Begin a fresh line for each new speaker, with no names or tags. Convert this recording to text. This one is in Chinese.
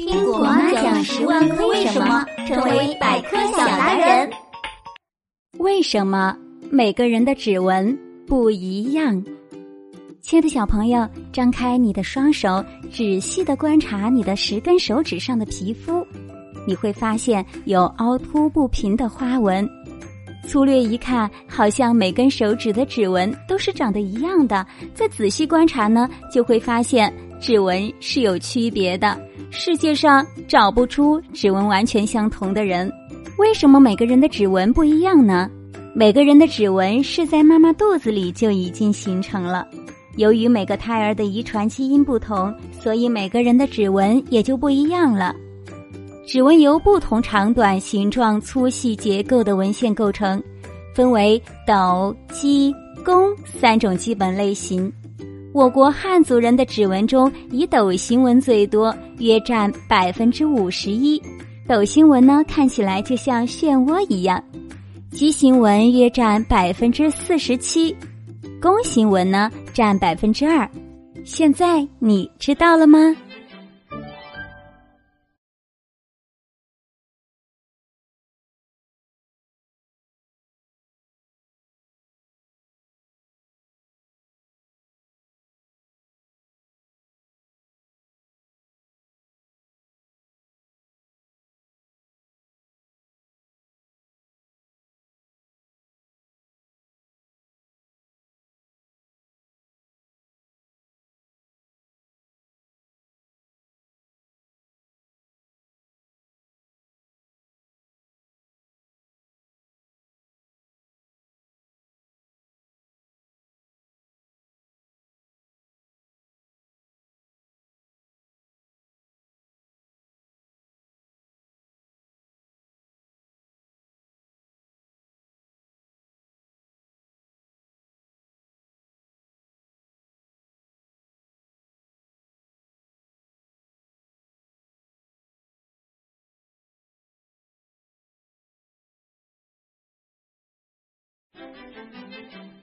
听果妈讲十万个为什么，成为百科小达人。
为什么每个人的指纹不一样？亲爱的小朋友，张开你的双手，仔细的观察你的十根手指上的皮肤，你会发现有凹凸不平的花纹。粗略一看，好像每根手指的指纹都是长得一样的。再仔细观察呢，就会发现指纹是有区别的。世界上找不出指纹完全相同的人，为什么每个人的指纹不一样呢？每个人的指纹是在妈妈肚子里就已经形成了。由于每个胎儿的遗传基因不同，所以每个人的指纹也就不一样了。指纹由不同长短、形状、粗细、结构的纹线构成，分为斗、鸡、弓三种基本类型。我国汉族人的指纹中，以斗形纹最多，约占百分之五十一。斗形纹呢，看起来就像漩涡一样。鸡形纹约占百分之四十七，弓形纹呢占百分之二。现在你知道了吗？Thank you.